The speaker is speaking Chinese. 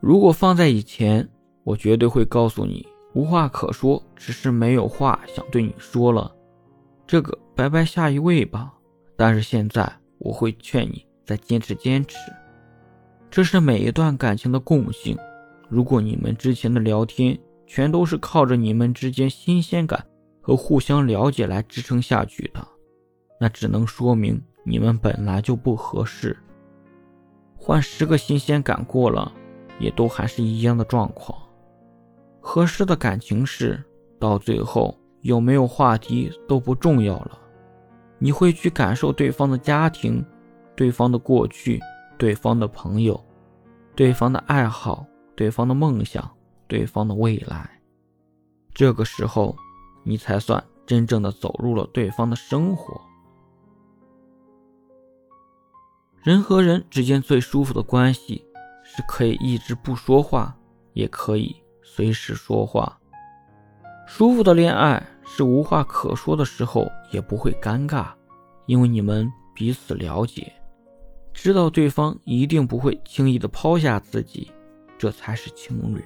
如果放在以前，我绝对会告诉你无话可说，只是没有话想对你说了，这个拜拜下一位吧。但是现在，我会劝你再坚持坚持，这是每一段感情的共性。如果你们之前的聊天全都是靠着你们之间新鲜感和互相了解来支撑下去的，那只能说明你们本来就不合适。换十个新鲜感过了。也都还是一样的状况。合适的感情是，到最后有没有话题都不重要了。你会去感受对方的家庭、对方的过去、对方的朋友、对方的爱好、对方的梦想、对方的未来。这个时候，你才算真正的走入了对方的生活。人和人之间最舒服的关系。是可以一直不说话，也可以随时说话。舒服的恋爱是无话可说的时候也不会尴尬，因为你们彼此了解，知道对方一定不会轻易的抛下自己，这才是情侣。